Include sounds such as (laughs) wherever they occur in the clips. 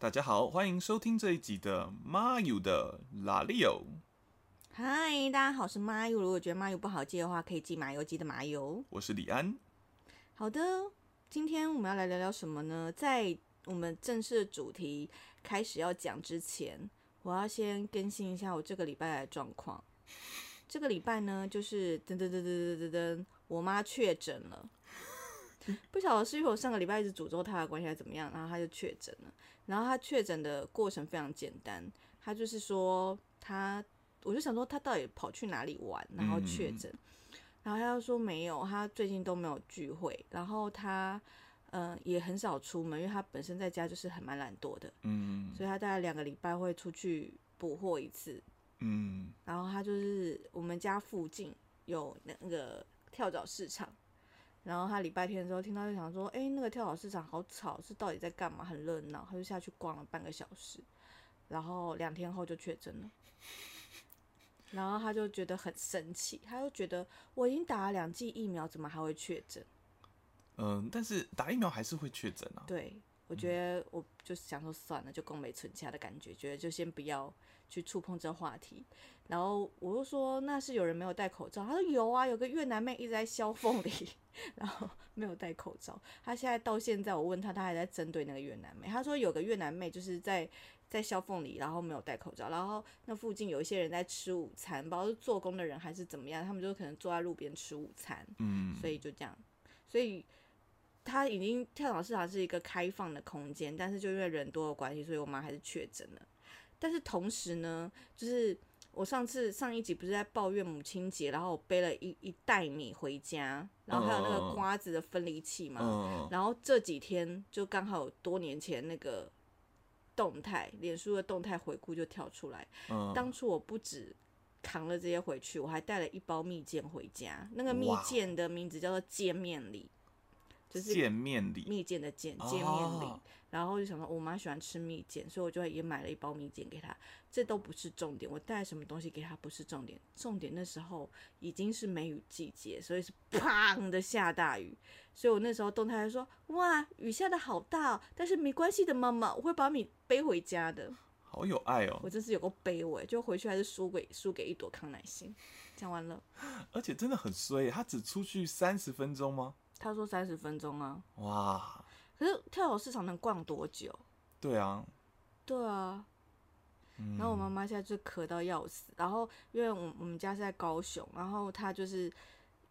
大家好，欢迎收听这一集的妈友的拉力欧。嗨，大家好，我是麻油。如果觉得麻油不好记的话，可以记麻油记的麻油。我是李安。好的，今天我们要来聊聊什么呢？在我们正式的主题开始要讲之前，我要先更新一下我这个礼拜的状况。这个礼拜呢，就是噔噔噔噔噔噔噔，我妈确诊了。不晓得是因为我上个礼拜一直诅咒她的关系还是怎么样，然后她就确诊了。然后他确诊的过程非常简单，他就是说他，我就想说他到底跑去哪里玩，然后确诊。然后他又说没有，他最近都没有聚会，然后他嗯也很少出门，因为他本身在家就是很蛮懒惰的，嗯所以他大概两个礼拜会出去补货一次。嗯然后他就是我们家附近有那个跳蚤市场，然后他礼拜天的时候听到就想说，哎，那个跳蚤市场好吵，是到底在干嘛？很热闹，他就下去逛了半个小时，然后两天后就确诊了。然后他就觉得很生气，他就觉得我已经打了两剂疫苗，怎么还会确诊？嗯，但是打疫苗还是会确诊啊。对，我觉得我就是想说算了，就共没存家的感觉，觉得就先不要去触碰这话题。然后我就说那是有人没有戴口罩，他说有啊，有个越南妹一直在削缝里，(laughs) 然后没有戴口罩。他现在到现在，我问他，他还在针对那个越南妹。他说有个越南妹就是在在削缝里，然后没有戴口罩，然后那附近有一些人在吃午餐，不知道是做工的人还是怎么样，他们就可能坐在路边吃午餐。嗯所以就这样，所以它已经跳蚤市场是一个开放的空间，但是就因为人多的关系，所以我妈还是确诊了。但是同时呢，就是我上次上一集不是在抱怨母亲节，然后我背了一一袋米回家，然后还有那个瓜子的分离器嘛，嗯然后这几天就刚好有多年前那个动态，脸书的动态回顾就跳出来，嗯，当初我不止扛了这些回去，我还带了一包蜜饯回家。那个蜜饯的名字叫做见面礼，就是见面礼。蜜饯的见哦见面礼。然后就想说，我妈喜欢吃蜜饯，所以我就也买了一包蜜饯给她。这都不是重点，我带什么东西给她不是重点，重点那时候已经是梅雨季节，所以是砰的下大雨。所以我那时候动态就说：“哇，雨下的好大、哦，但是没关系的，妈妈，我会把米背回家的。”好有爱哦我，真是有个卑微，就回去还是输给输给一朵康乃馨。讲完了，而且真的很衰，他只出去三十分钟吗？他说三十分钟啊，哇，可是跳蚤市场能逛多久？对啊，对啊，嗯然后我妈妈现在就咳到要死，然后因为我我们家是在高雄，然后她就是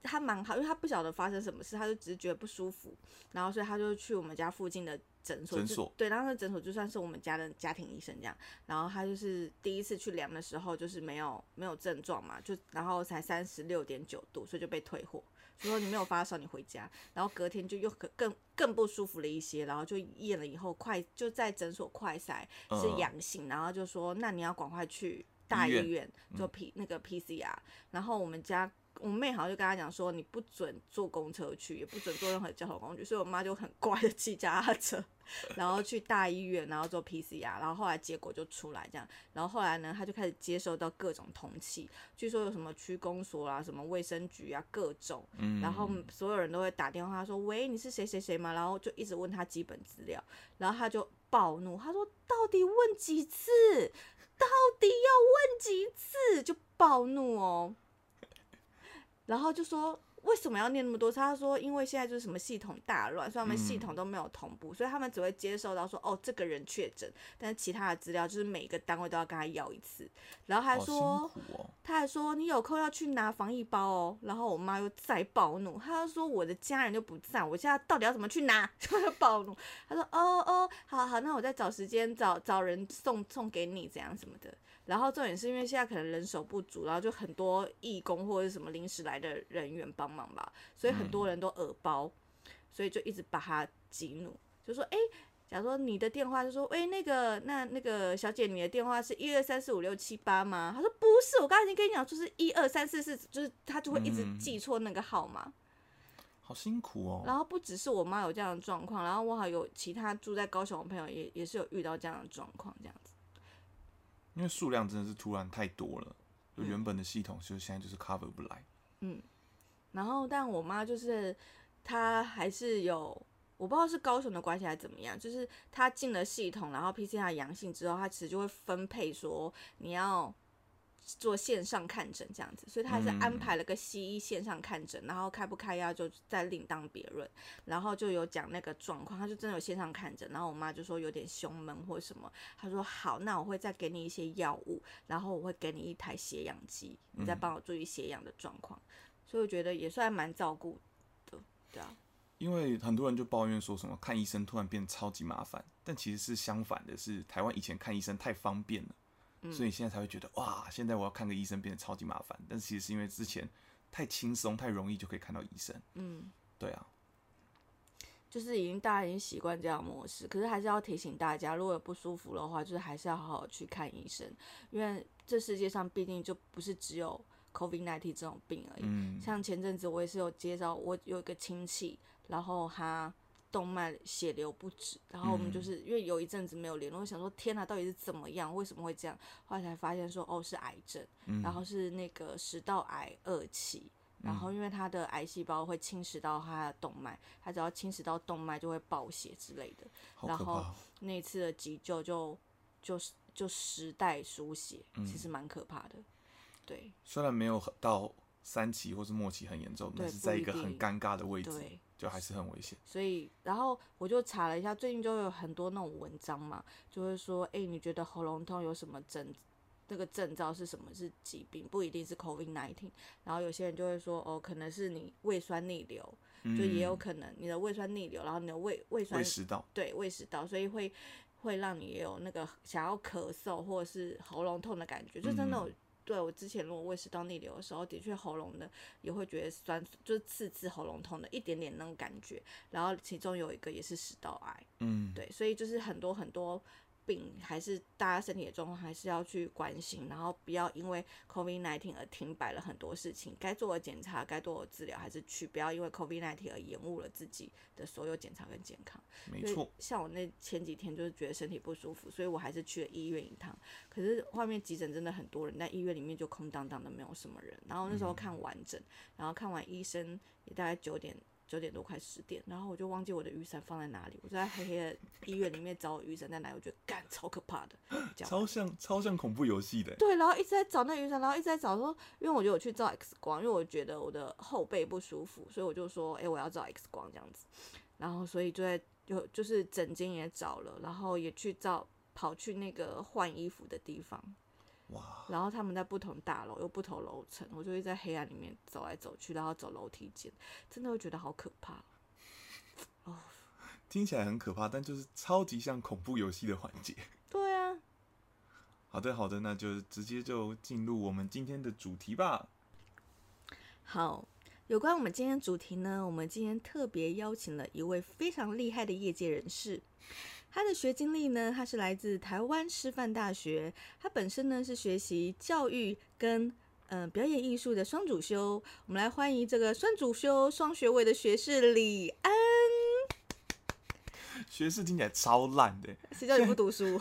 她蛮好，因为她不晓得发生什么事，她就只是觉得不舒服，然后所以她就去我们家附近的诊所，就诊所对，然后那诊所就算是我们家的家庭医生这样，然后她就是第一次去量的时候就是没有没有症状嘛，就然后才三十六点九度，所以就被退货。就说你没有发烧，你回家。然后隔天就又更更更不舒服了一些，然后就验了以后快就在诊所快筛是嗯阳性，然后就说那你要赶快去大医院医院做 P、那个 PCR。然后我们家我妹好像就跟她讲说，你不准坐公车去，也不准坐任何交通工具，所以我妈就很乖的骑脚踏车，(laughs) 然后去大医院，然后做 PCR，然后后来结果就出来这样，然后后来呢，她就开始接收到各种通气，据说有什么区公所啊、什么卫生局啊各种，嗯，然后所有人都会打电话说：“喂，你是谁谁谁吗？”然后就一直问他基本资料，然后他就暴怒，他说：“到底问几次？到底要问几次？”就暴怒哦，然后就说。为什么要念那么多次？他说，因为现在就是什么系统大乱，所以他们系统都没有同步，所以他们只会接受到说，哦，这个人确诊，但是其他的资料就是每个单位都要跟他要一次。然后还说，哦，他还说你有空要去拿防疫包哦，然后我妈又再暴怒，她就说我的家人就不在，我现在到底要怎么去拿？(laughs) 就暴怒，她说哦哦，好好，那我再找时间找找人送送给你，怎样什么的。然后重点是因为现在可能人手不足，然后就很多义工或者什么临时来的人员帮忙吧，所以很多人都耳包，所以就一直把他激怒，就说哎。假如说你的电话就说，哎、那个，那那个小姐，你的电话是一二三四五六七八吗？他说不是，我刚才已经跟你讲，就是一二三四四，就是他就会一直嗯记错那个号码。好辛苦哦。然后不只是我妈有这样的状况，然后我还有其他住在高雄的朋友也也是有遇到这样的状况，这样子。因为数量真的是突然太多了，就嗯原本的系统就现在就是 cover 不来。嗯然后，但我妈就是她还是有我不知道是高雄的关系还是怎么样，就是她进了系统，然后 PCR 阳性之后，她其实就会分配说你要做线上看诊这样子，所以他还是安排了个西医线上看诊，然后开不开药就再另当别论。然后就有讲那个状况，他就真的有线上看诊，然后我妈就说有点胸闷或什么，他说好，那我会再给你一些药物，然后我会给你一台血氧机，你再帮我注意血氧的状况。所以我觉得也算蛮照顾的，对啊。因为很多人就抱怨说什么看医生突然变超级麻烦，但其实是相反的，是台湾以前看医生太方便了，所以现在才会觉得哇，现在我要看个医生变得超级麻烦。但其实是因为之前太轻松、太容易就可以看到医生。嗯，对啊，就是已经大家已经习惯这样模式，可是还是要提醒大家，如果有不舒服的话，就是还是要好好去看医生，因为这世界上毕竟就不是只有 COVID-19 这种病而已。嗯，像前阵子我也是有接到，我有一个亲戚，然后他动脉血流不止，然后我们就是、因为有一阵子没有联络，我想说天哪，到底是怎么样？为什么会这样？后来才发现说哦是癌症，然后是那个食道癌二期。然后，因为他的癌细胞会侵蚀到他的动脉，他只要侵蚀到动脉就会爆血之类的。然后。那次的急救就就是就十代输血，其实蛮可怕的。对虽然没有到三期或是末期很严重，但是在一个很尴尬的位置，对，就还是很危险。所以然后我就查了一下，最近就有很多那种文章嘛，就会说，哎、你觉得喉咙痛有什么症？那个症状是什么？是疾病，不一定是 COVID nineteen。然后有些人就会说，哦，可能是你胃酸逆流，就也有嗯可能你的胃酸逆流，然后你的胃胃酸胃食道，对胃食道，所以会会让你也有那个想要咳嗽或者是喉咙痛的感觉，就真的有。对我之前如果胃食道逆流的时候，的确喉咙的也会觉得酸，就是刺刺喉咙痛的一点点那种感觉。然后其中有一个也是食道癌，嗯，对，所以就是很多很多病，还是大家身体的状况还是要去关心，然后不要因为 COVID 1 9而停摆了很多事情，该做的检查、该做的治疗还是去，不要因为 COVID 1 9而延误了自己的所有检查跟健康。没错，像我那前几天就是觉得身体不舒服，所以我还是去了医院一趟。可是外面急诊真的很多人，但医院里面就空荡荡的，没有什么人。然后那时候看完整，然后看完医生也大概九点九点多快十点，然后我就忘记我的雨伞放在哪里，我就在黑黑的医院里面找我雨伞在哪里，我觉得干超可怕的，超像超像恐怖游戏的。对，然后一直在找那雨伞，然后一直在找说，因为我就有去照 X 光，因为我觉得我的后背不舒服，所以我就说，哎、我要照 X 光这样子。然后所以就在就就是诊间也找了，然后也去照跑去那个换衣服的地方，哇，然后他们在不同大楼又不同楼层，我就会在黑暗里面走来走去，然后走楼梯间，真的会觉得好可怕哦。(laughs) 听起来很可怕，但就是超级像恐怖游戏的环节。对啊，好的，好的，那就直接就进入我们今天的主题吧。好，有关我们今天的主题呢，我们今天特别邀请了一位非常厉害的业界人士。他的学经历呢，他是来自台湾师范大学，他本身呢是学习教育跟嗯、呃表演艺术的双主修。我们来欢迎这个双主修双学位的学士李安。学士听起来超烂的，(laughs) 谁叫你不读书？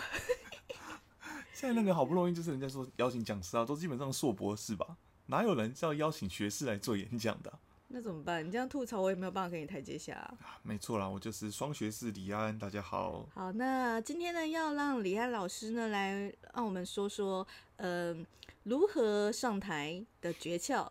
(laughs) 现在那个好不容易就是人家说邀请讲师啊，都基本上硕博士吧，哪有人叫邀请学士来做演讲的啊、那怎么办？你这样吐槽，我也没有办法给你台阶下、啊。啊没错啦，我就是双学士李安，大家好。好，那今天呢，要让李安老师呢来让我们说说，嗯、如何上台的诀窍。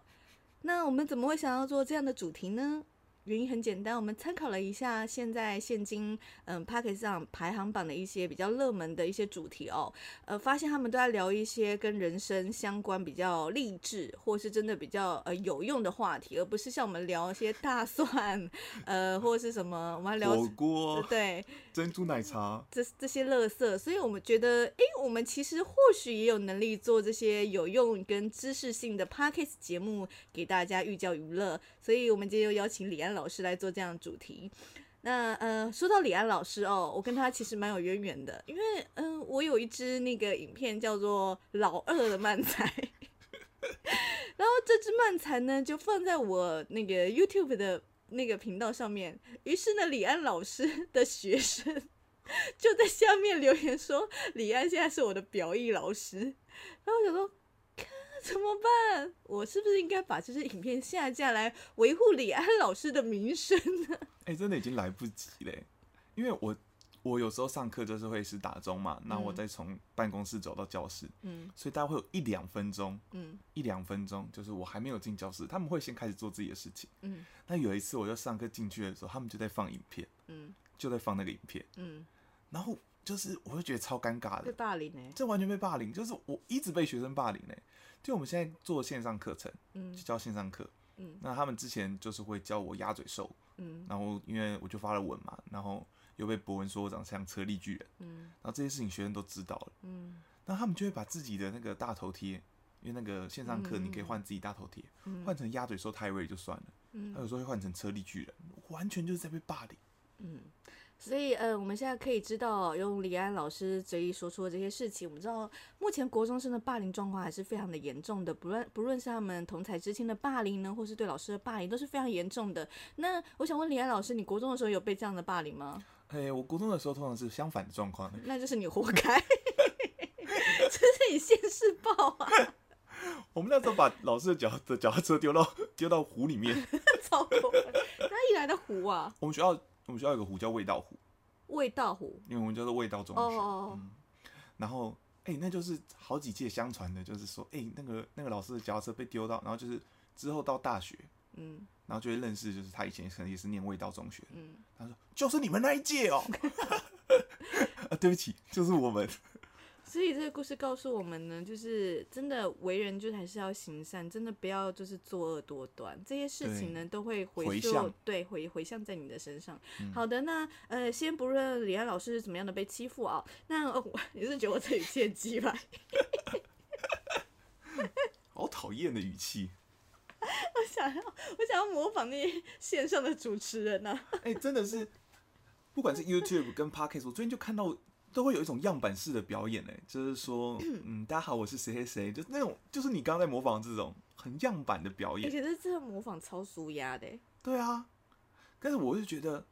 那我们怎么会想要做这样的主题呢？原因很简单，我们参考了一下现在现今嗯 p a c k e t 上排行榜的一些比较热门的一些主题哦，呃，发现他们都在聊一些跟人生相关、比较励志或是真的比较呃有用的话题，而不是像我们聊一些大蒜，呃，或者是什么，我们还聊火锅、对珍珠奶茶，这这些乐色，所以我们觉得，诶，我们其实或许也有能力做这些有用跟知识性的 podcast 节目给大家寓教于乐，所以我们今天又邀请李安老师来做这样主题。那呃，说到李安老师哦，我跟他其实蛮有渊源的，因为嗯、我有一支那个影片叫做《老二的漫才》，(laughs) 然后这支漫才呢就放在我那个 YouTube 的那个频道上面，于是呢，李安老师的学生就在下面留言说，李安现在是我的表艺老师，然后我想说，怎么办？我是不是应该把这些影片下架来维护李安老师的名声呢？(laughs) 哎、真的已经来不及嘞，因为我我有时候上课就是会是打钟嘛，那我再从办公室走到教室，嗯所以大概会有一两分钟，嗯一两分钟，就是我还没有进教室，他们会先开始做自己的事情。嗯那有一次我就上课进去的时候，他们就在放影片，嗯就在放那个影片，嗯，然后就是我会觉得超尴尬的被的，霸凌呢、这完全被霸凌，就是我一直被学生霸凌嘞。就我们现在做线上课程，嗯就教线上课，嗯那他们之前就是会教我鸭嘴兽，嗯然后因为我就发了文嘛，然后又被博文说我长像车力巨人，嗯然后这些事情学生都知道了，嗯那他们就会把自己的那个大头贴，因为那个线上课嗯你可以换自己大头贴，嗯换成鸭嘴兽泰瑞就算了，他有嗯时候会换成车力巨人，完全就是在被霸凌。嗯。所以，呃，我们现在可以知道，用李安老师嘴里说出的这些事情，我们知道目前国中生的霸凌状况还是非常的严重的，不论不论是他们同才之间的霸凌呢，或是对老师的霸凌，都是非常严重的。那我想问李安老师，你国中的时候有被这样的霸凌吗？哎、我国中的时候通常是相反的状况，(laughs) 那就是你活该，(laughs) 这是你现世报啊！(laughs) 我们那时候把老师的脚的脚踏车丢到丢到湖里面，超过，哪里来的湖啊？我们学校我们学校有个湖叫味道湖，味道湖。因为我们叫做味道中学，哦哦哦，然后哎、那就是好几届相传的，就是说哎、那个那个老师的脚踏车被丢到，然后就是之后到大学，嗯然后就会认识，就是他以前可能也是念味道中学，嗯，他说就是你们那一届哦 (laughs) (laughs) 啊对不起，就是我们，(laughs) 所以这个故事告诉我们呢，就是真的为人就是还是要行善，真的不要就是作恶多端，这些事情呢都会回向对回回向在你的身上。好的，那呃，先不论李安老师是怎么样的被欺负啊，那、(laughs) 你是觉得我这语气很鸡吧？(laughs) 好讨厌的语气，(laughs) 我想要我想要模仿那些线上的主持人呢、啊。哎、真的是，不管是 YouTube 跟 Podcast，我最近就看到都会有一种样板式的表演，哎，就是说，(clears throat) 嗯，大家好，我是谁谁谁，就是那种，就是你刚刚在模仿这种很样板的表演，而且这真的模仿超舒压的欸，对啊，但是我就觉得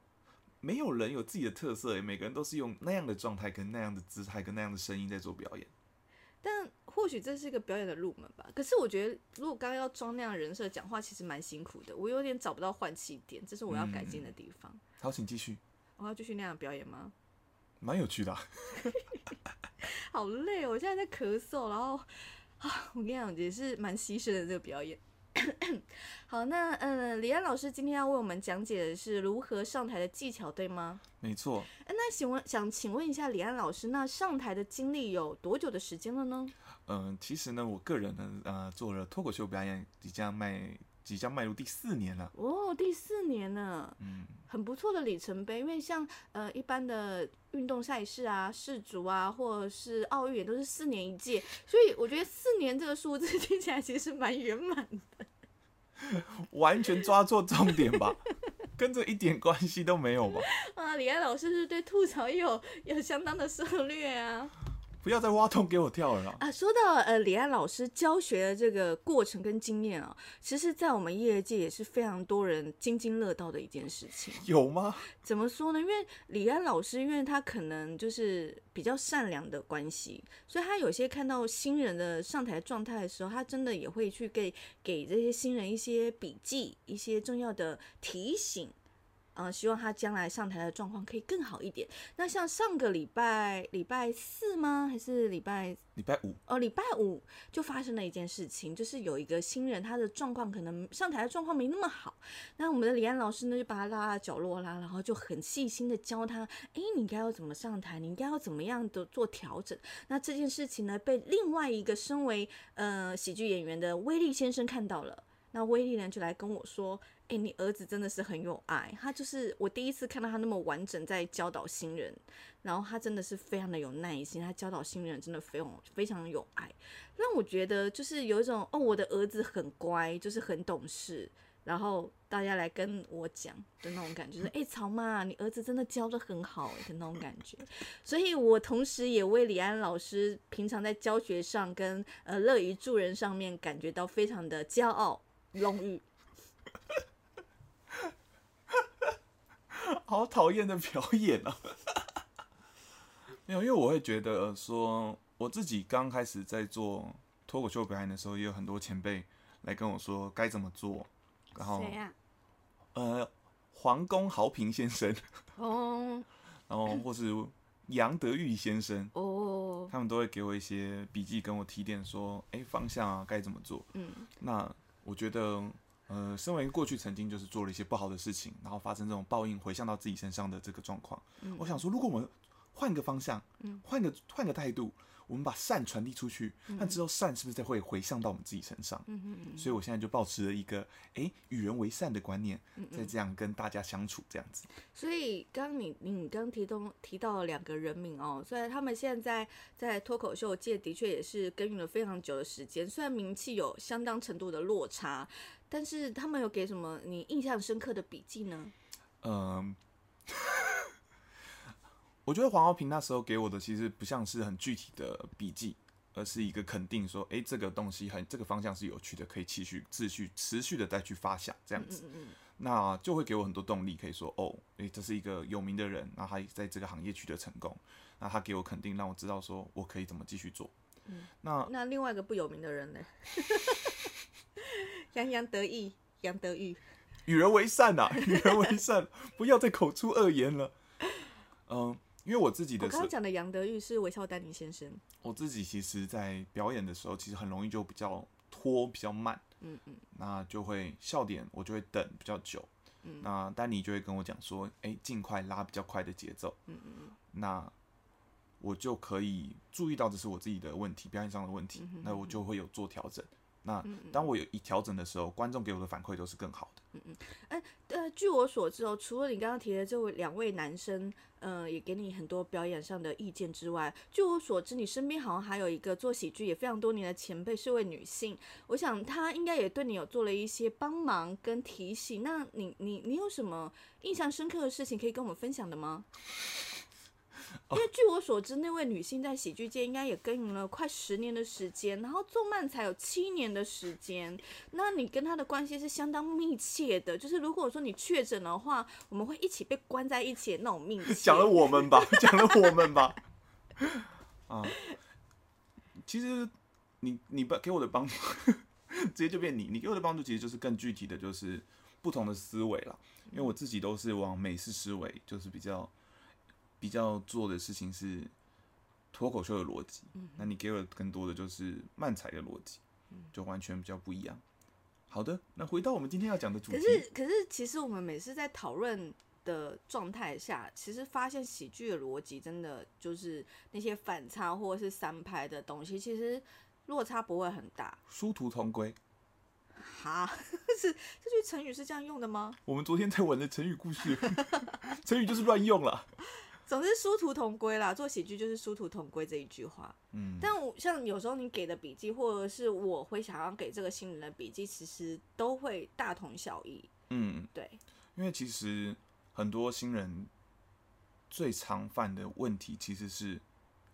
没有人有自己的特色，哎，每个人都是用那样的状态、跟那样的姿态、跟那样的声音在做表演。但或许这是一个表演的入门吧。可是我觉得，如果刚刚要装那样的人设讲话，其实蛮辛苦的。我有点找不到换气点，这是我要改进的地方。好，请继续，我要继续那样表演吗？蛮有趣的啊、(laughs) (laughs) 好累哦，我现在在咳嗽，然后啊，我跟你讲，也是蛮牺牲的这个表演。(coughs) 好，那呃，李安老师今天要为我们讲解的是如何上台的技巧，对吗？没错。呃那请问，想请问一下李安老师，那上台的经历有多久的时间了呢？嗯、其实呢，我个人呢，呃，做了脱口秀表演，即将迈即将迈入第四年了。哦，第四年了，嗯，很不错的里程碑。因为像呃一般的运动赛事啊、世足啊，或者是奥运，也都是四年一届，所以我觉得四年这个数字 (laughs) 听起来其实蛮圆满的。完全抓错重点吧，(laughs) 跟这一点关系都没有吧？啊，李安老师是对吐槽也有有相当的策略啊。不要再挖洞给我跳了啦！啊，说到呃李安老师教学的这个过程跟经验啊，其实，在我们业界也是非常多人津津乐道的一件事情。有吗？怎么说呢？因为李安老师，因为他可能就是比较善良的关系，所以他有些看到新人的上台状态的时候，他真的也会去给给这些新人一些笔记、一些重要的提醒。呃，希望他将来上台的状况可以更好一点。那像上个礼拜礼拜四吗？还是礼拜礼拜五，哦，礼拜五就发生了一件事情，就是有一个新人，他的状况可能上台的状况没那么好。那我们的李安老师呢，就把他拉到角落啦，然后就很细心的教他，诶，你应该要怎么上台，你应该要怎么样的做调整。那这件事情呢，被另外一个身为呃喜剧演员的威利先生看到了。那威利呢，就来跟我说：“诶，你儿子真的是很有爱，他就是我第一次看到他那么完整在教导新人，然后他真的是非常的有耐心，他教导新人真的非常非常有爱，让我觉得就是有一种哦，我的儿子很乖，就是很懂事，然后大家来跟我讲的那种感觉，就是哎，曹妈，你儿子真的教的很好诶的那种感觉，所以我同时也为李安老师平常在教学上跟呃乐于助人上面感觉到非常的骄傲、荣誉。(laughs) 好讨厌的表演啊！没有，因为我会觉得说，我自己刚开始在做脱口秀表演的时候，也有很多前辈来跟我说该怎么做，然后谁呀？呃，黄公豪平先生，哦 (laughs) 然后或是杨德玉先生，哦，他们都会给我一些笔记，跟我提点说，哎、方向啊该怎么做。嗯那我觉得，呃，身为过去曾经就是做了一些不好的事情，然后发生这种报应回向到自己身上的这个状况，嗯。我想说，如果我们换个方向嗯，换个换个态度，我们把善传递出去，那之后善是不是再会回向到我们自己身上？嗯嗯嗯所以我现在就保持了一个，哎、与人为善的观念，嗯在这样跟大家相处这样子。所以刚刚你你刚提到提到了两个人名哦，虽然他们现在在脱口秀界的确也是耕耘了非常久的时间，虽然名气有相当程度的落差，但是他们有给什么你印象深刻的笔记呢？嗯，我觉得黄浩平那时候给我的其实不像是很具体的笔记，而是一个肯定说，诶，这个东西很这个方向是有趣的，可以继续持续持续的再去发想这样子，嗯嗯那就会给我很多动力，可以说，哦，诶，这是一个有名的人，那他在这个行业取得成功，那他给我肯定，让我知道说我可以怎么继续做。那嗯，那另外一个不有名的人呢？(laughs) 洋洋得意，杨德玉。与人为善呐、与人为善，不要再口出恶言了。嗯，因为我自己的我刚刚讲的杨德玉是韦笑丹尼先生。我自己其实，在表演的时候，其实很容易就比较拖，比较慢，嗯嗯那就会笑点我就会等比较久。嗯那丹尼就会跟我讲说，哎、尽快拉比较快的节奏。嗯嗯那我就可以注意到这是我自己的问题，表演上的问题，嗯那我就会有做调整。那嗯当我有一调整的时候，观众给我的反馈都是更好的。呃，据我所知哦，除了你刚刚提的这位两位男生，呃，也给你很多表演上的意见之外，据我所知，你身边好像还有一个做喜剧也非常多年的前辈，是位女性。我想她应该也对你有做了一些帮忙跟提醒。那你你你有什么印象深刻的事情可以跟我们分享的吗？因为据我所知，那位女性在喜剧界应该也耕耘了快十年的时间，然后动漫才有七年的时间。那你跟她的关系是相当密切的，就是如果说你确诊的话，我们会一起被关在一起的那种密切。讲了我们吧，讲了我们吧。啊，其实你你帮给我的帮助，(laughs) 直接就变你，你给我的帮助其实就是更具体的，就是不同的思维啦。因为我自己都是往美式思维，就是比较比较做的事情是脱口秀的逻辑。那你给我更多的就是漫才的逻辑，就完全比较不一样。好的，那回到我们今天要讲的主题可，是可是，其实我们每次在讨论的状态下，其实发现喜剧的逻辑真的就是那些反差或者是三拍的东西，其实落差不会很大。殊途同归。哈，是这句成语是这样用的吗？我们昨天在玩的成语故事，(laughs) 成语就是乱用了。总之殊途同归啦，做喜剧就是殊途同归这一句话。嗯，但我像有时候你给的笔记，或者是我会想要给这个新人的笔记，其实都会大同小异。嗯，对，因为其实很多新人最常犯的问题其实是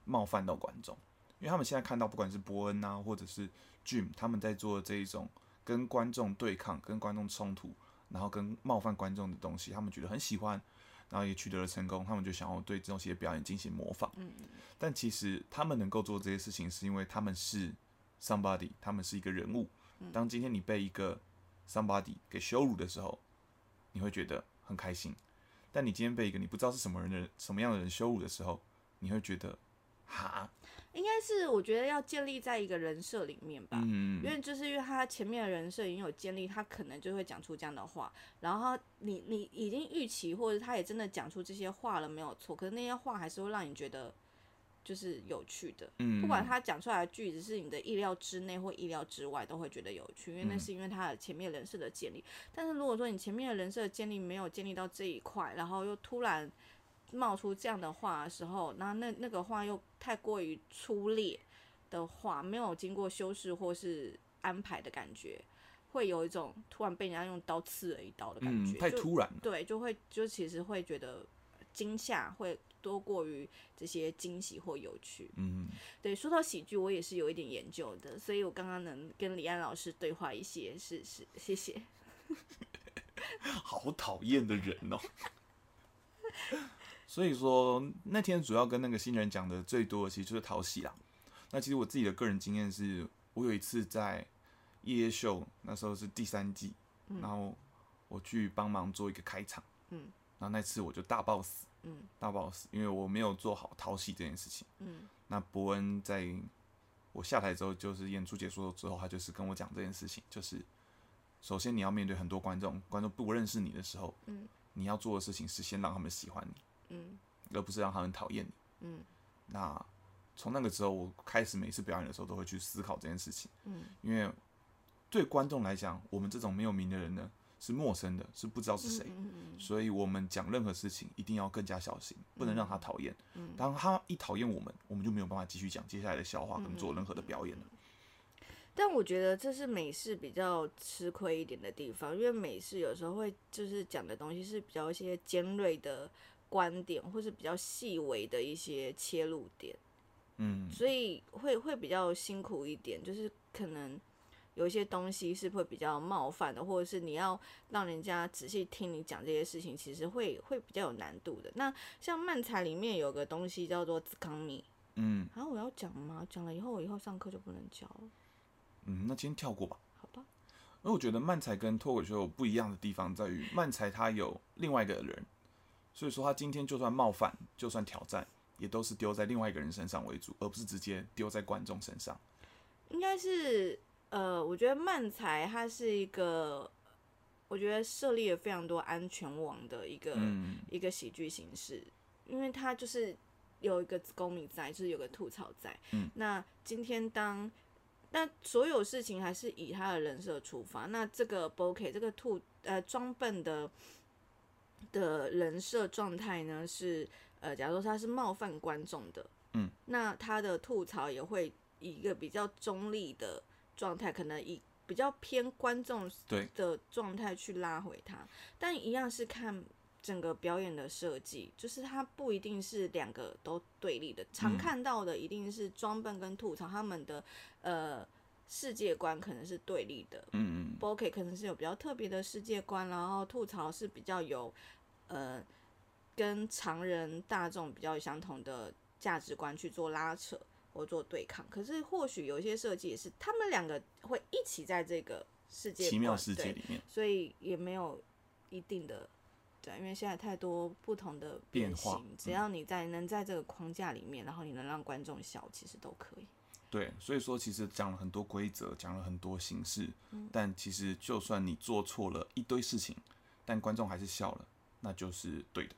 冒犯到观众，因为他们现在看到不管是伯恩啊，或者是 Jim，他们在做这一种跟观众对抗、跟观众冲突，然后跟冒犯观众的东西，他们觉得很喜欢，然后也取得了成功，他们就想要对这些表演进行模仿。嗯但其实他们能够做这些事情，是因为他们是 somebody，他们是一个人物。当今天你被一个 somebody 给羞辱的时候，你会觉得很开心；但你今天被一个你不知道是什么人的人、什么样的人羞辱的时候，你会觉得哈，应该是我觉得要建立在一个人设里面吧。嗯因为就是因为他前面的人设已经有建立，他可能就会讲出这样的话，然后你你已经预期，或者他也真的讲出这些话了，没有错。可是那些话还是会让你觉得就是有趣的，嗯，不管他讲出来的句子是你的意料之内或意料之外，都会觉得有趣，因为那嗯是因为他的前面人设的建立。但是如果说你前面的人设建立没有建立到这一块，然后又突然冒出这样的话的时候，那那那个话又太过于粗劣的话，没有经过修饰或是安排的感觉，会有一种突然被人家用刀刺了一刀的感觉，嗯，太突然了，对，就会就其实会觉得惊吓会多过于这些惊喜或有趣。嗯，对，说到喜剧，我也是有一点研究的，所以我刚刚能跟李安老师对话一些，是是，谢谢。(laughs) 好讨厌的人哦。所以说那天主要跟那个新人讲的最多的，其实就是讨喜啦。那其实我自己的个人经验是，我有一次在夜夜秀，那时候是第三季，然后我去帮忙做一个开场，嗯，然后那次我就大爆死，嗯，大爆死，因为我没有做好讨喜这件事情。嗯，那伯恩在我下台之后，就是演出结束之后，他就是跟我讲这件事情，就是首先你要面对很多观众，观众不认识你的时候，嗯，你要做的事情是先让他们喜欢你，嗯。而不是让他们讨厌你。嗯。那从那个时候，我开始每次表演的时候都会去思考这件事情，嗯。因为对观众来讲，我们这种没有名的人呢是陌生的，是不知道是谁，嗯嗯所以我们讲任何事情一定要更加小心，不能让他讨厌。嗯。当他一讨厌我们，我们就没有办法继续讲接下来的笑话跟做任何的表演了。但我觉得这是美式比较吃亏一点的地方，因为美式有时候会就是讲的东西是比较一些尖锐的观点，或是比较细微的一些切入点，嗯，所以会会比较辛苦一点，就是可能有一些东西是会比较冒犯的，或者是你要让人家仔细听你讲这些事情，其实会会比较有难度的。那像漫才里面有个东西叫做子康米，嗯啊，我要讲吗？讲了以后，我以后上课就不能教了，嗯，那今天跳过吧。好吧？因为我觉得漫才跟脱口秀不一样的地方在于，漫才它有另外一个人，所以说他今天就算冒犯，就算挑战，也都是丢在另外一个人身上为主，而不是直接丢在观众身上。应该是呃，我觉得漫才它是一个，我觉得设立了非常多安全网的一个、嗯一个喜剧形式，因为它就是有一个公民在，就是有个吐槽在。嗯，那今天当那所有事情还是以他的人设出发，那这个 b o k 这个吐呃装笨的的人设状态呢是呃，假如说他是冒犯观众的，嗯，那他的吐槽也会以一个比较中立的状态，可能以比较偏观众对。的状态去拉回他，但一样是看整个表演的设计，就是它不一定是两个都对立的，常嗯。看到的一定是装笨跟吐槽他们的呃世界观可能是对立的，嗯嗯 b o k 可能是有比较特别的世界观，然后吐槽是比较有呃跟常人大众比较相同的价值观去做拉扯或做对抗。可是或许有一些设计也是他们两个会一起在这个世界奇妙世界里面，所以也没有一定的。对，因为现在太多不同的变化形，只要你在能在这个框架里面，然后你能让观众笑，其实都可以。对，所以说其实讲了很多规则，讲了很多形式，嗯但其实就算你做错了一堆事情，但观众还是笑了，那就是对的。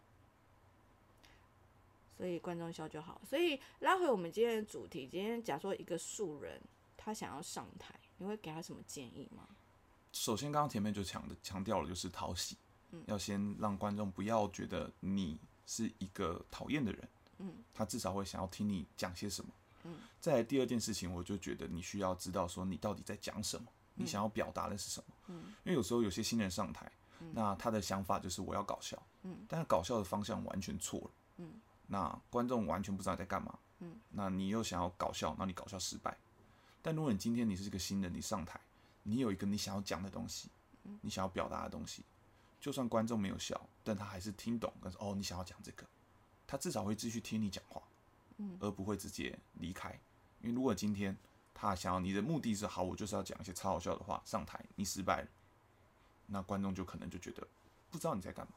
所以观众笑就好。所以拉回我们今天的主题，今天假说一个素人他想要上台，你会给他什么建议吗？首先，刚刚前面就强的强调了，就是讨喜，嗯要先让观众不要觉得你是一个讨厌的人，嗯，他至少会想要听你讲些什么，嗯。再来第二件事情，我就觉得你需要知道说你到底在讲什么，你想要表达的是什么，嗯，因为有时候有些新人上台，那他的想法就是我要搞笑，嗯，但是搞笑的方向完全错了，嗯，那观众完全不知道你在干嘛，嗯，那你又想要搞笑，那你搞笑失败，但如果你今天你是一个新人，你上台，你有一个你想要讲的东西，你想要表达的东西，就算观众没有笑，但他还是听懂，跟说哦你想要讲这个，他至少会继续听你讲话，嗯，而不会直接离开。因为如果今天他想要你的目的是好，我就是要讲一些超好笑的话上台，你失败了，那观众就可能就觉得不知道你在干嘛。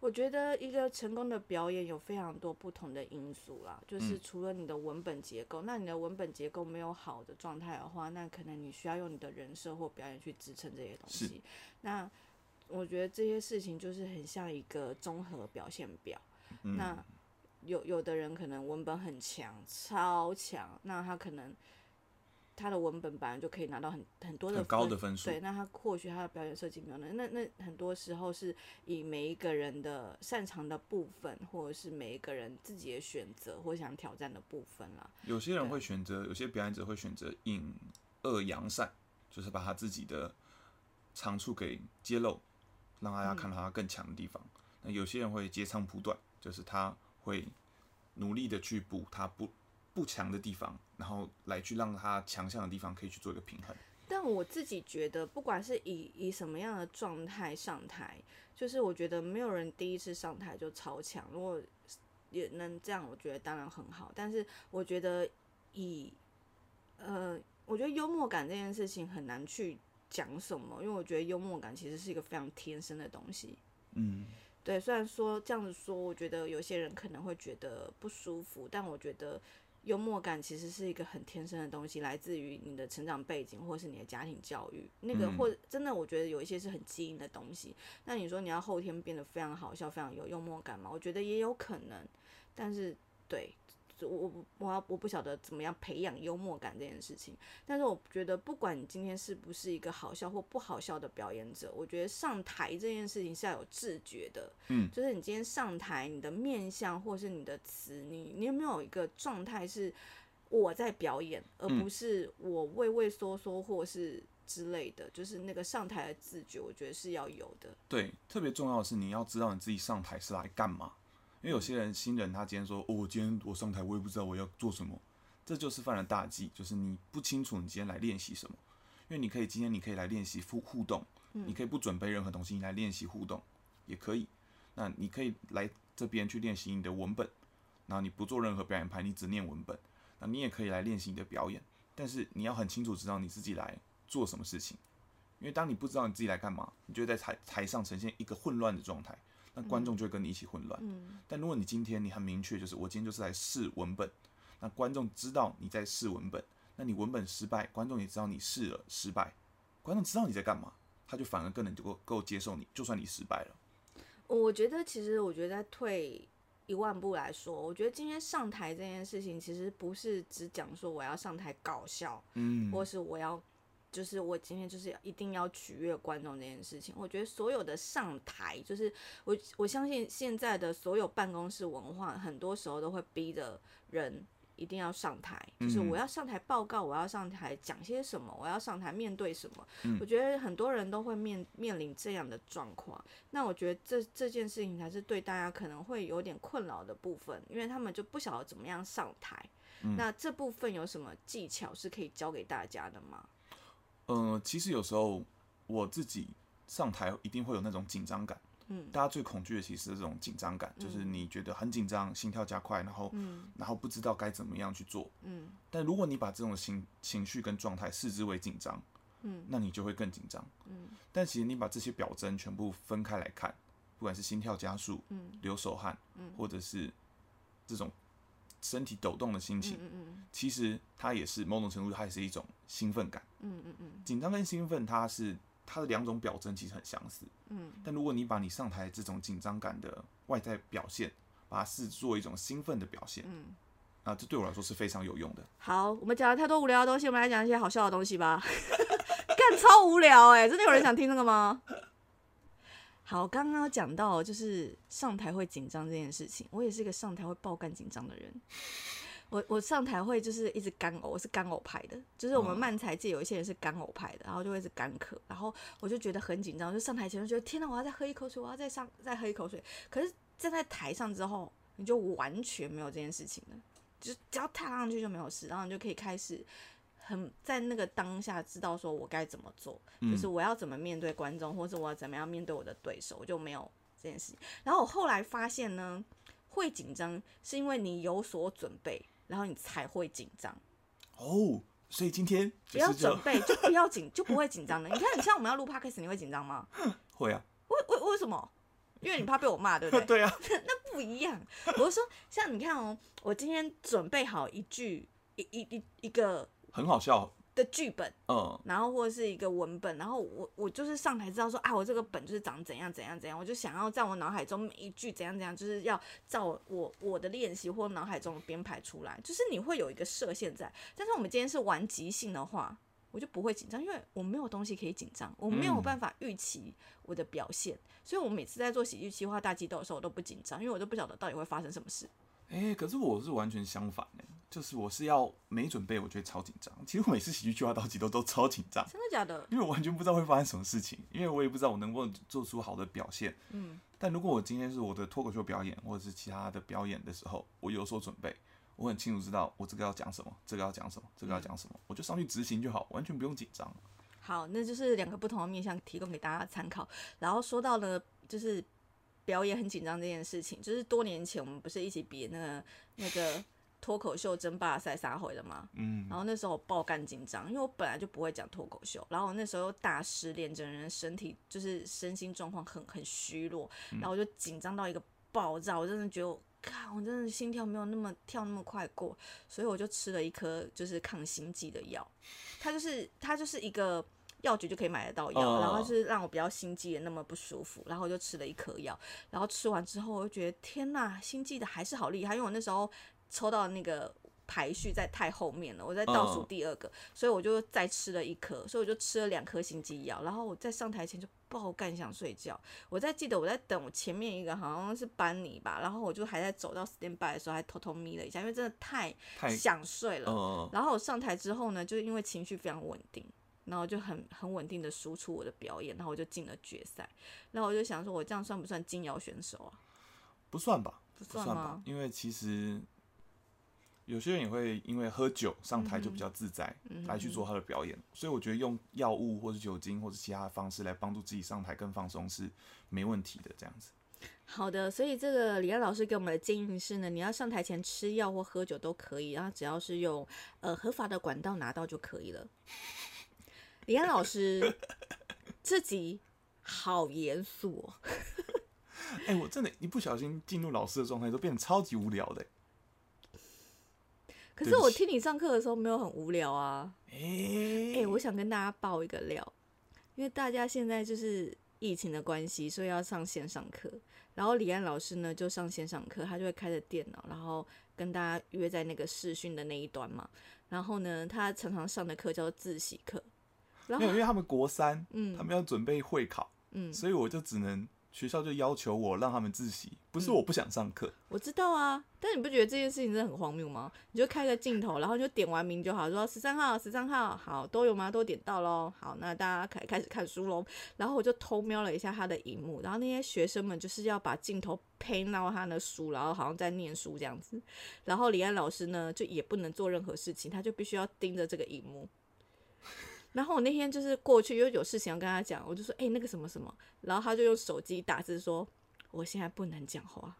我觉得一个成功的表演有非常多不同的因素啦，就是嗯除了你的文本结构，那你的文本结构没有好的状态的话，那可能你需要用你的人设或表演去支撑这些东西。那我觉得这些事情就是很像一个综合表现表。嗯，那有有的人可能文本很强，超强，那他可能他的文本本来就可以拿到很很多的很高的分数对，那他或许他的表演设计没有那那那很多时候是以每一个人的擅长的部分，或者是每一个人自己的选择或想挑战的部分啦。有些人会选择，有些表演者会选择引恶扬善，就是把他自己的长处给揭露，让大家看到他更强的地方。那有些人会截长补短，就是他会努力的去补他不不强的地方，然后来去让他强项的地方可以去做一个平衡。但我自己觉得，不管是以以什么样的状态上台，就是我觉得没有人第一次上台就超强。如果也能这样，我觉得当然很好。但是我觉得以呃，我觉得幽默感这件事情很难去讲什么，因为我觉得幽默感其实是一个非常天生的东西。嗯，对，虽然说这样子说，我觉得有些人可能会觉得不舒服，但我觉得幽默感其实是一个很天生的东西，来自于你的成长背景或是你的家庭教育。那个嗯或真的，我觉得有一些是很基因的东西。那你说你要后天变得非常好笑、非常有幽默感吗？我觉得也有可能，但是对。我我我要我不晓得怎么样培养幽默感这件事情，但是我觉得不管你今天是不是一个好笑或不好笑的表演者，我觉得上台这件事情是要有自觉的。嗯就是你今天上台，你的面相或是你的词，你你有没有一个状态是我在表演，而不是我畏畏缩缩或是之类的，就是那个上台的自觉，我觉得是要有的。对，特别重要的是你要知道你自己上台是来干嘛。因为有些人新人他今天说，哦，我今天我上台我也不知道我要做什么，这就是犯了大忌，就是你不清楚你今天来练习什么。因为你可以今天你可以来练习互互动，你可以不准备任何东西，你来练习互动也可以。那你可以来这边去练习你的文本，然后你不做任何表演牌，你只念文本。那你也可以来练习你的表演，但是你要很清楚知道你自己来做什么事情。因为当你不知道你自己来干嘛，你就会在台台上呈现一个混乱的状态，那观众就会跟你一起混乱。嗯但如果你今天你很明确，就是我今天就是来试文本，那观众知道你在试文本，那你文本失败，观众也知道你试了失败，观众知道你在干嘛，他就反而更能够够接受你，就算你失败了。我觉得其实我觉得在退一万步来说，我觉得今天上台这件事情，其实不是只讲说我要上台搞笑，嗯，或是我要，就是我今天就是一定要取悦观众这件事情。我觉得所有的上台，就是我我相信现在的所有办公室文化，很多时候都会逼着人一定要上台，就是我要上台报告，我要上台讲些什么，我要上台面对什么。我觉得很多人都会面面临这样的状况。那我觉得这这件事情才是对大家可能会有点困扰的部分，因为他们就不晓得怎么样上台。那这部分有什么技巧是可以教给大家的吗？呃，其实有时候我自己上台一定会有那种紧张感。嗯，大家最恐惧的其实是这种紧张感，就是你觉得很紧张，心跳加快，然后，然后不知道该怎么样去做。嗯，但如果你把这种情情绪跟状态视之为紧张，嗯，那你就会更紧张。嗯，但其实你把这些表征全部分开来看，不管是心跳加速，嗯，流手汗，嗯，或者是这种身体抖动的心情，嗯嗯其实它也是某种程度，它也是一种兴奋感。嗯嗯嗯紧张跟兴奋，它是它的两种表征其实很相似。嗯但如果你把你上台这种紧张感的外在表现，把它视作一种兴奋的表现，嗯。啊，这对我来说是非常有用的。好，我们讲了太多无聊的东西，我们来讲一些好笑的东西吧。(laughs) 干超无聊哎、真的有人想听这个吗？好，刚刚讲到就是上台会紧张这件事情，我也是一个上台会爆干紧张的人。我我上台会就是一直干呕，我是干呕派的，就是我们哦漫才界有一些人是干呕派的，然后就会一直干咳，然后我就觉得很紧张，就上台前就觉得天哪，我要再喝一口水，我要再上再喝一口水。可是站在台上之后，你就完全没有这件事情了，就只要踏上去就没有事，然后你就可以开始很在那个当下知道说我该怎么做，就是我要怎么面对观众，或者我要怎么样面对我的对手，我就没有这件事情。然后我后来发现呢，会紧张是因为你有所准备，然后你才会紧张。哦，所以今天不要准备就不要紧，就不会紧张的。你看，你像我们要录 podcast，你会紧张吗？(laughs) 会啊，为为为什么？因为你怕被我骂，对不对？(laughs) 对啊，(laughs) 那不一样。我是说，像你看哦，我今天准备好一句一一一一个很好笑，的剧本，嗯，然后或者是一个文本，然后我我就是上台知道说啊，我这个本就是长怎样怎样怎样，我就想要在我脑海中每一句怎样怎样，就是要照我我的练习或脑海中的编排出来，就是你会有一个设限在。但是我们今天是玩即兴的话，我就不会紧张，因为我没有东西可以紧张，我没有办法预期我的表现，所以我每次在做喜剧企划大激斗的时候，我都不紧张，因为我都不晓得到底会发生什么事。哎、可是我是完全相反哎、就是我是要没准备，我觉得超紧张。其实我每次喜剧计划到几都都超紧张，真的假的？因为我完全不知道会发生什么事情，因为我也不知道我能不能做出好的表现。嗯，但如果我今天是我的脱口秀表演或者是其他的表演的时候，我有所准备，我很清楚知道我这个要讲什么，这个要讲什么，这个要讲什么，我就上去执行就好，完全不用紧张。好，那就是两个不同的面向提供给大家参考。然后说到了就是表演很紧张这件事情，就是多年前我们不是一起比那个那个脱口秀争霸赛撒回了吗？嗯然后那时候我爆干紧张，因为我本来就不会讲脱口秀，然后我那时候又大失恋，整个人身体就是身心状况很很虚弱，然后我就紧张到一个爆炸，我真的觉得我。靠，我真的心跳没有那么跳那么快过，所以我就吃了一颗就是抗心悸的药，它就是它就是一个药局就可以买得到药，哦然后就是让我比较心悸的那么不舒服，然后我就吃了一颗药，然后吃完之后我就觉得天呐，心悸的还是好厉害，因为我那时候抽到那个排序在太后面了，我在倒数嗯第二个，所以我就再吃了一颗，所以我就吃了两颗心悸药，然后我在上台前就爆干想睡觉。我在记得我在等我前面一个好像是班尼吧，然后我就还在走到 stand by 的时候还偷偷眯了一下，因为真的太太想睡了。呃然后我上台之后呢，就是因为情绪非常稳定，然后就很很稳定的输出我的表演，然后我就进了决赛。然后我就想说，我这样算不算金摇选手啊？不算吧，不不算吧，？因为其实有些人也会因为喝酒上台就比较自在，嗯来去做他的表演，所以我觉得用药物或者酒精或者其他的方式来帮助自己上台更放松是没问题的，这样子。好的，所以这个李安老师给我们的建议是呢，你要上台前吃药或喝酒都可以，然后只要是用呃合法的管道拿到就可以了。李安老师这集好严肃哦，(laughs) 哎、我真的，一不小心进入老师的状态，都变得超级无聊的、可是我听你上课的时候没有很无聊啊。哎、哎、我想跟大家爆一个料，因为大家现在就是疫情的关系，所以要上线上课。然后李安老师呢就上线上课，他就会开着电脑，然后跟大家约在那个视讯的那一端嘛。然后呢，他常常上的课叫做自习课。然没有，后因为他们国三，嗯他们要准备会考，嗯，所以我就只能学校就要求我让他们自习，不是我不想上课。我知道啊，但你不觉得这件事情真的很荒谬吗？你就开个镜头，然后就点完名就好，说十三号、十三号，好都有吗？都点到喽。好，那大家开开始看书喽。然后我就偷瞄了一下他的荧幕，然后那些学生们就是要把镜头配到他的书，然后好像在念书这样子。然后李安老师呢，就也不能做任何事情，他就必须要盯着这个荧幕。然后我那天就是过去，因为有事情要跟他讲，我就说，哎、那个什么什么，然后他就用手机打字说，我现在不能讲话。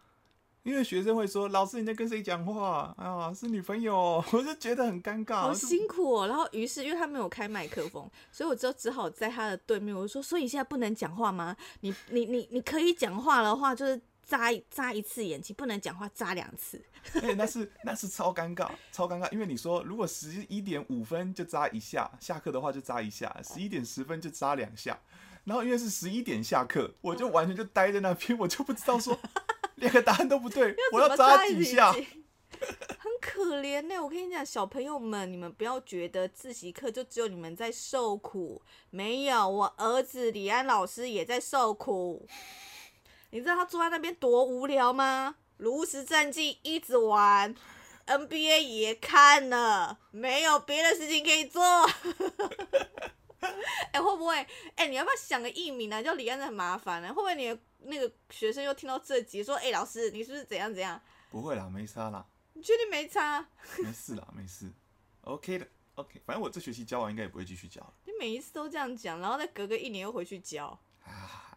因为学生会说：“老师，你在跟谁讲话？啊，是女朋友哦。(laughs) ”我就觉得很尴尬。好辛苦哦。然后于是因为他没有开麦克风，所以我就只好在他的对面。我就说：“所以你现在不能讲话吗？你你你你可以讲话的话，就是眨一眨一次眼睛，不能讲话扎两次。哎、那是那是超尴尬，超尴尬。因为你说，如果十一点五分就扎一下，下课的话就扎一下；十一点十分就扎两下。然后因为是十一点下课，我就完全就待在那边，我就不知道说 (laughs) 两个答案都不对，我要扎眨几下。很可怜呢、我跟你讲，小朋友们，你们不要觉得自习课就只有你们在受苦，没有，我儿子李安老师也在受苦。你知道他坐在那边多无聊吗？炉石战记一直玩，NBA 也看了，没有别的事情可以做。(laughs) 哎、会不会？哎、你要不要想个艺名啊？叫李安的很麻烦呢、会不会你的那个学生又听到这集说，哎、老师，你是不是怎样怎样？不会啦，没差啦，你确定没差？没事啦，没事，OK 的，OK。反正我这学期教完应该也不会继续教了你每一次都这样讲，然后再隔个一年又回去教。啊，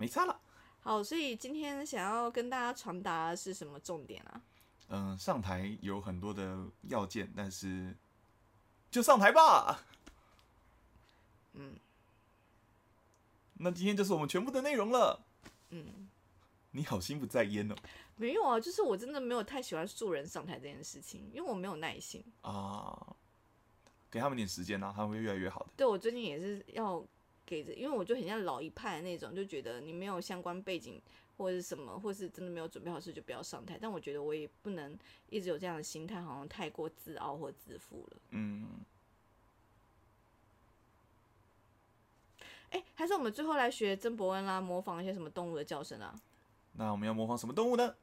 没差了。好，所以今天想要跟大家传达的是什么重点啊？嗯，上台有很多的要件，但是就上台吧。(laughs) 嗯那今天就是我们全部的内容了。嗯，你好心不在焉哦。没有啊，就是我真的没有太喜欢素人上台这件事情，因为我没有耐心。啊，给他们点时间啊，他们会越来越好的。对我最近也是要给着，因为我就很像老一派的那种，就觉得你没有相关背景或者是什么，或是真的没有准备好事就不要上台。但我觉得我也不能一直有这样的心态，好像太过自傲或自负了。嗯，哎、还是我们最后来学曾伯恩啦，模仿一些什么动物的叫声啊？那我们要模仿什么动物呢？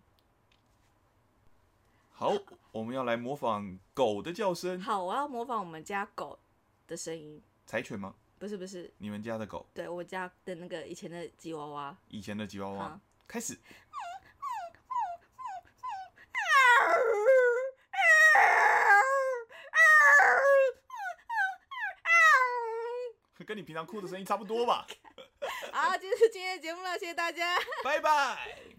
好，(coughs) 我们要来模仿狗的叫声。好，我要模仿我们家狗的声音，柴犬吗？不是不是，你们家的狗，对我家的那个以前的吉娃娃。以前的吉娃娃好，开始。跟你平常哭的声音差不多吧？(laughs) 好，这就是今天的节目了，谢谢大家。拜拜。